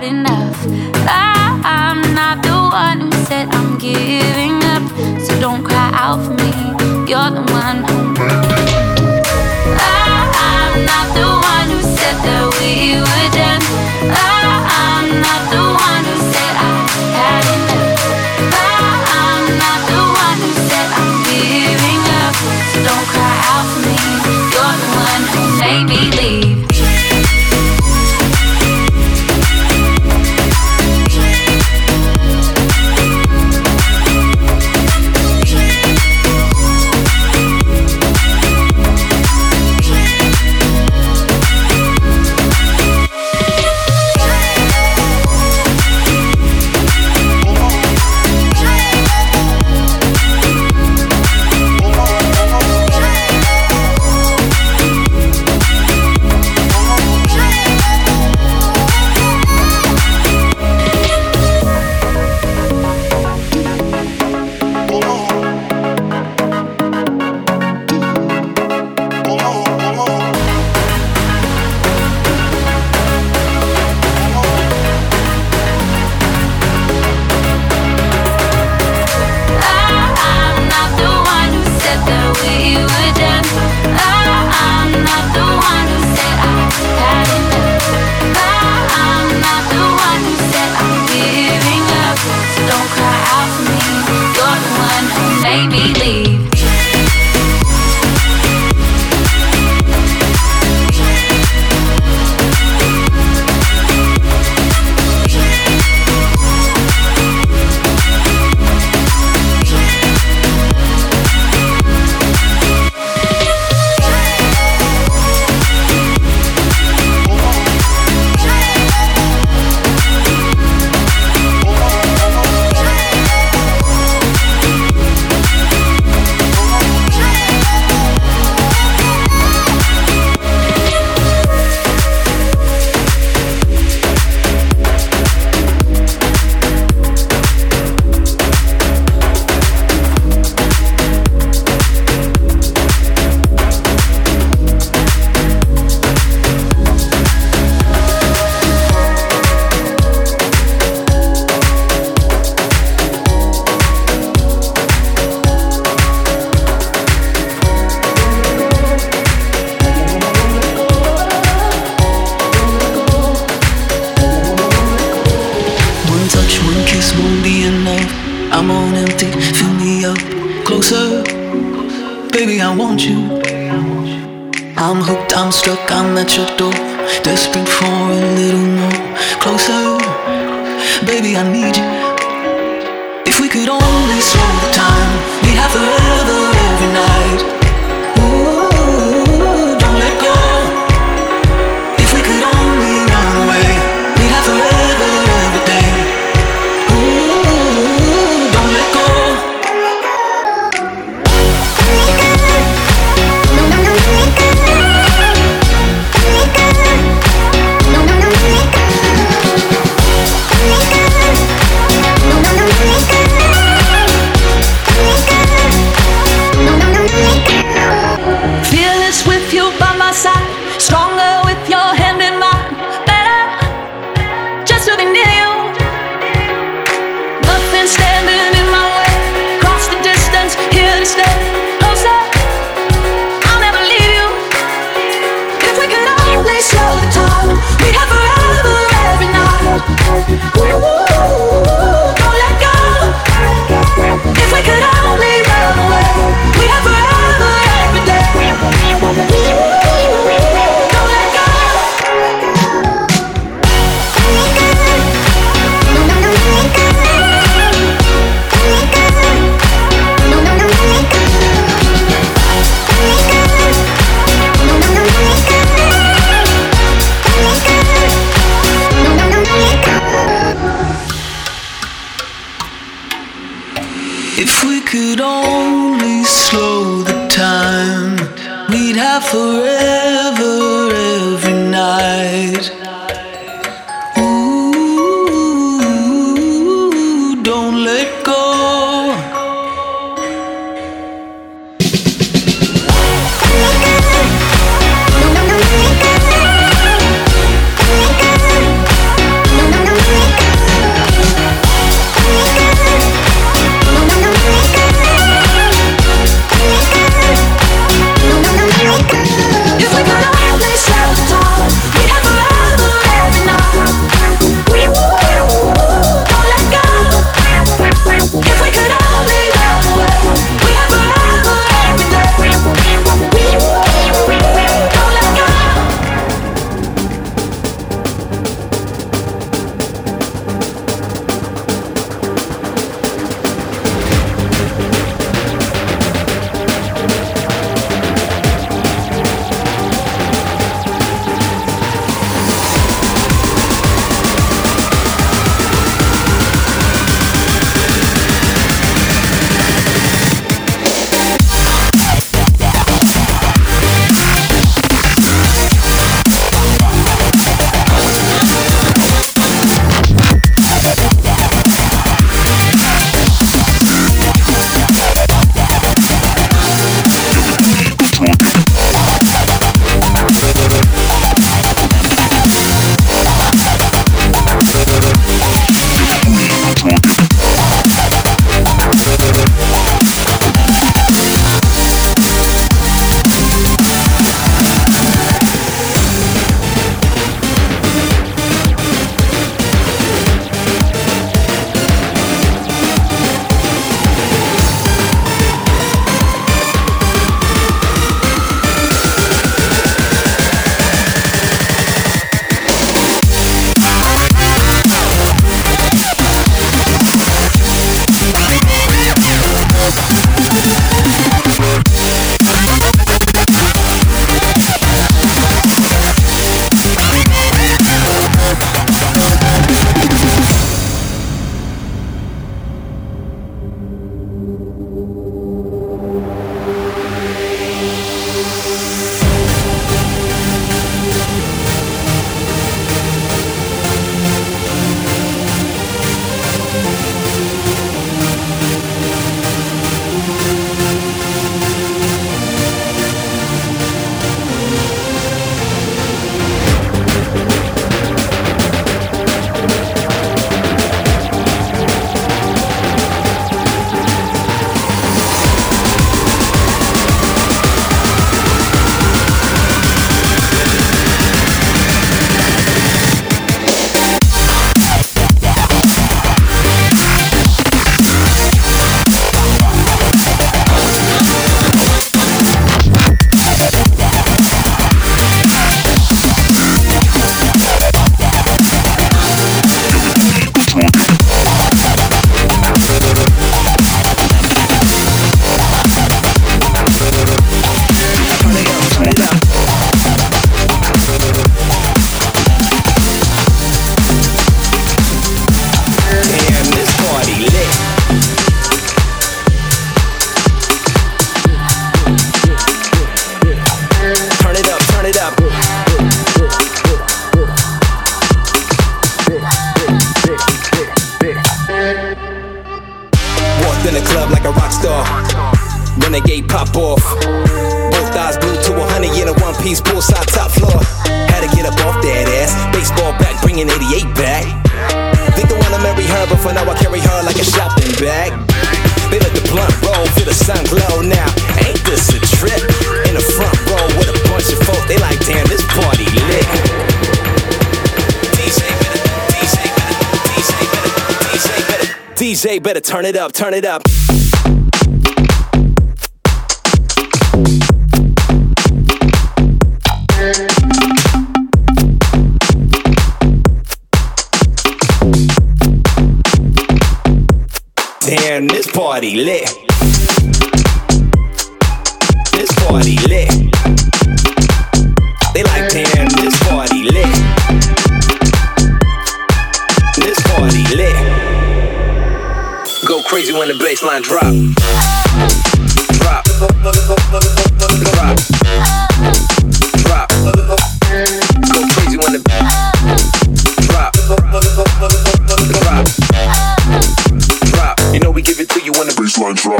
not enough. I'm not the one who said I'm giving up. So don't cry out for me. You're the one who. I'm not the one who said that we were done. I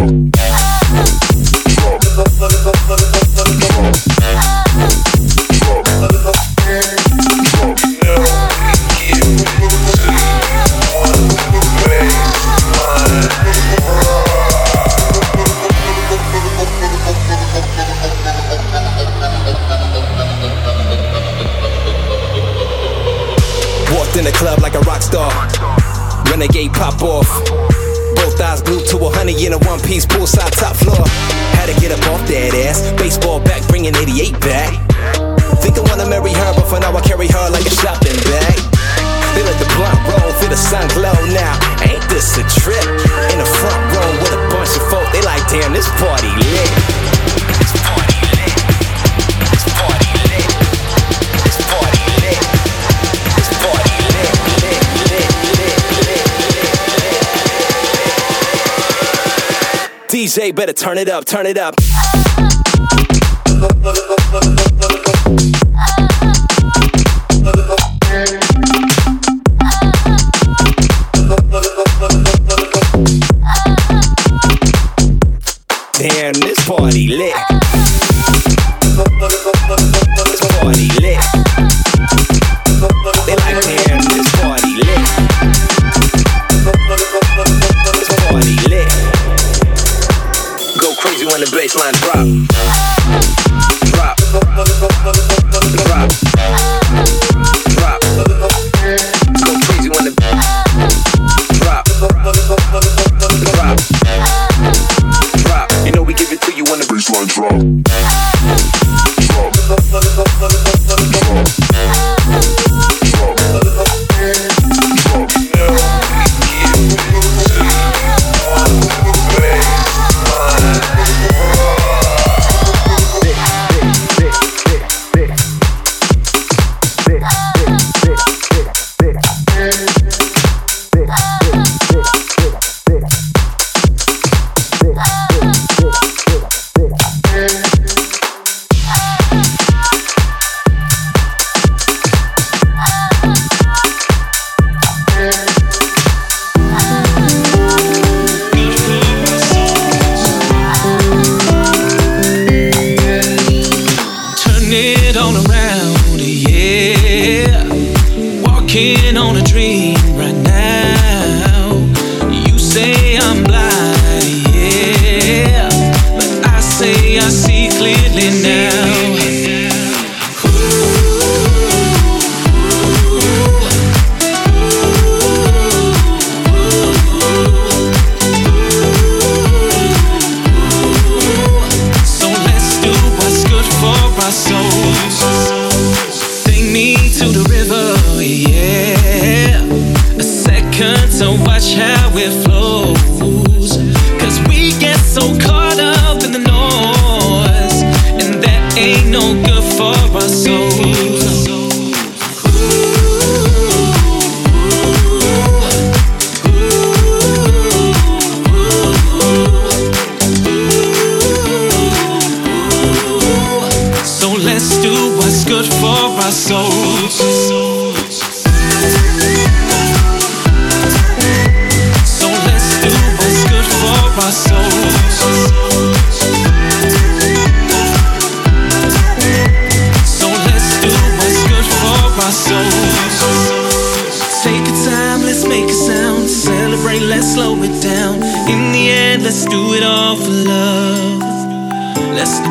baseline it up, turn it up. Baseline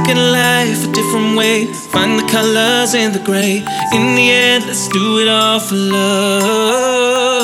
at life a different way. Find the colors in the gray. In the end, let's do it all for love.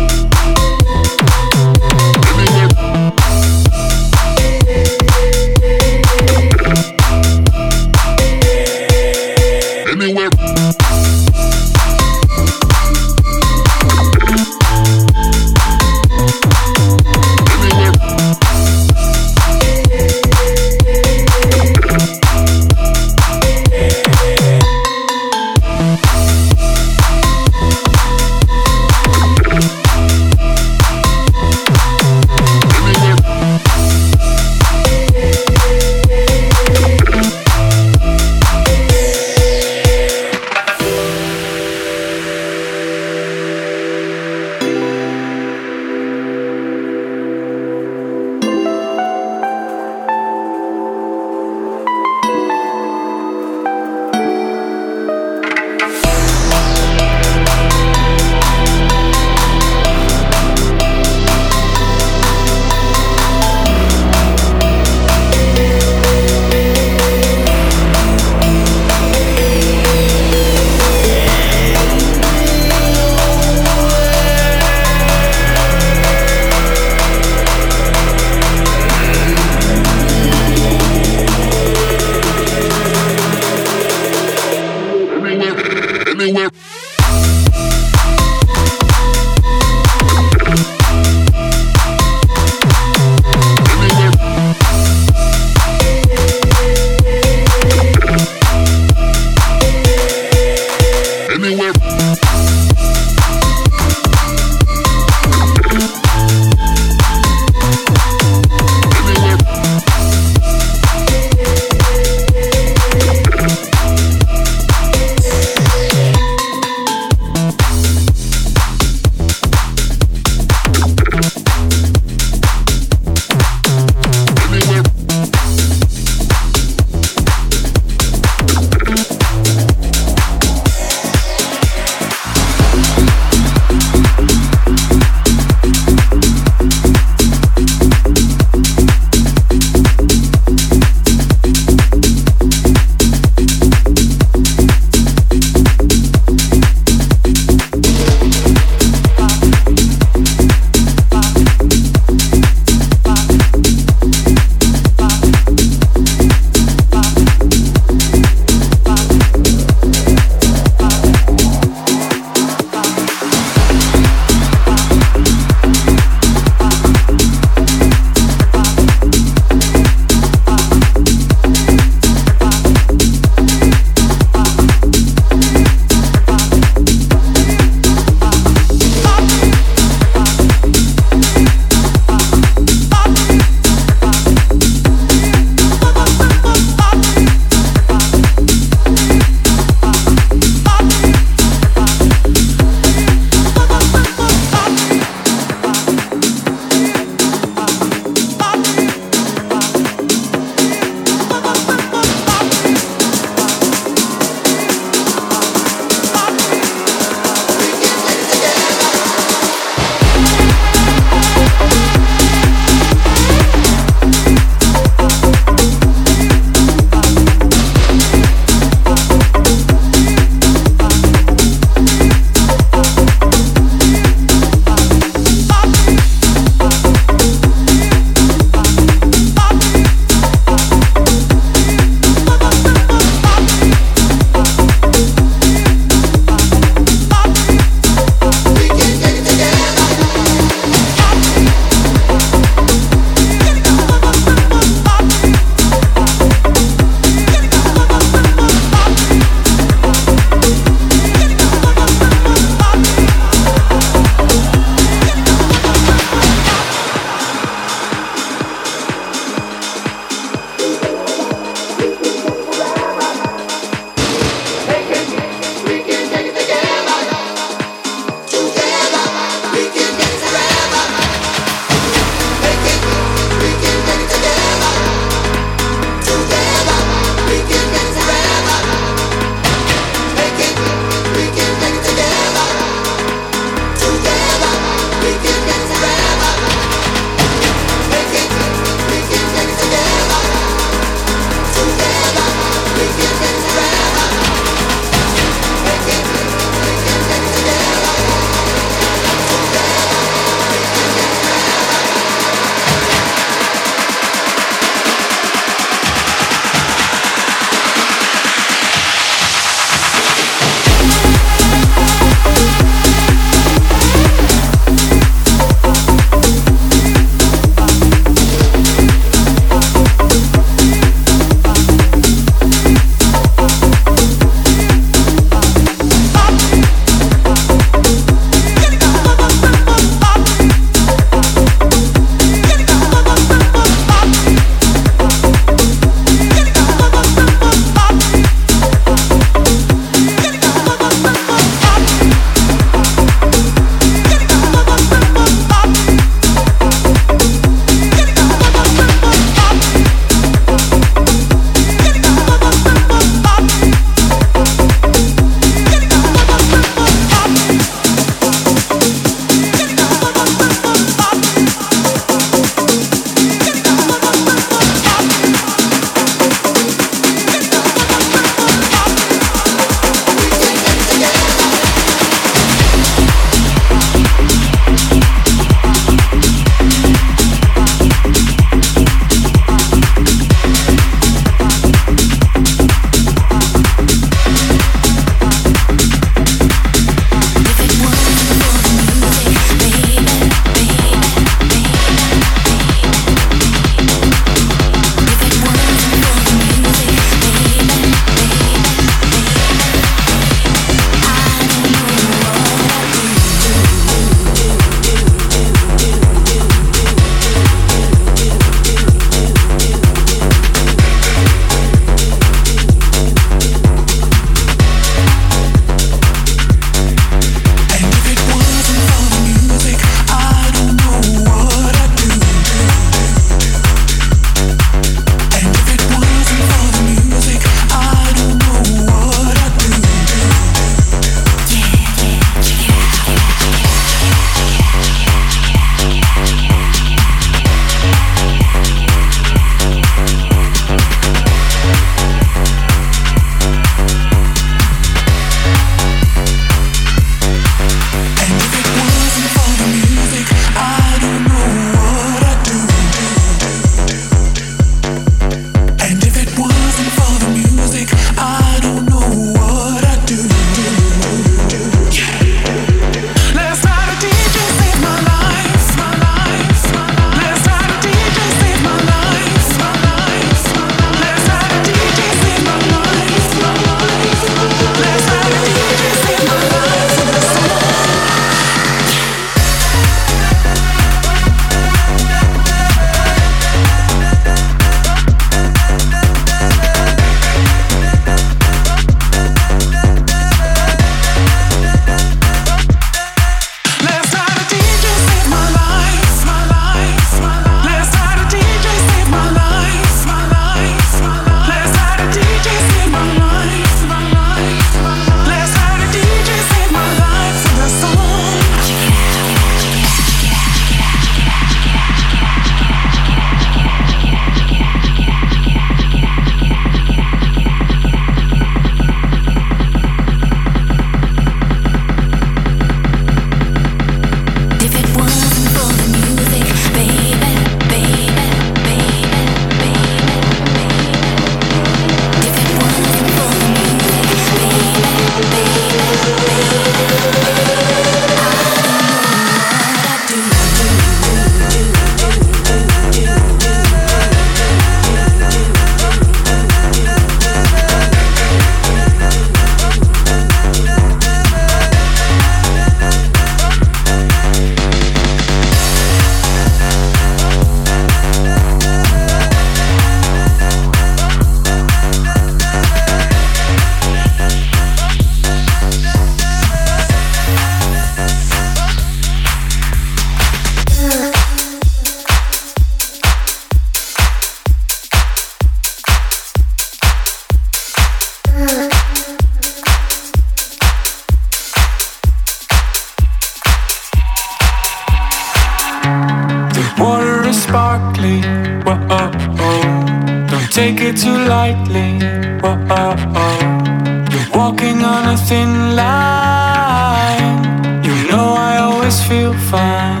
feel fine.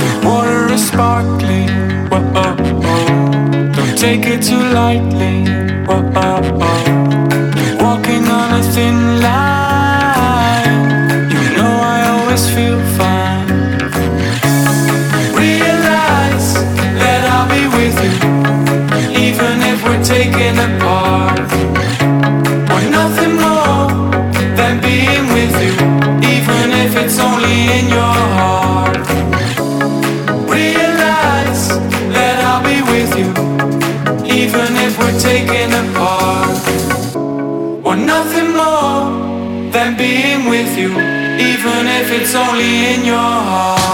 The water is sparkling, whoa oh oh. Don't take it too lightly, whoa oh oh. Walking on a thin line. only in your heart.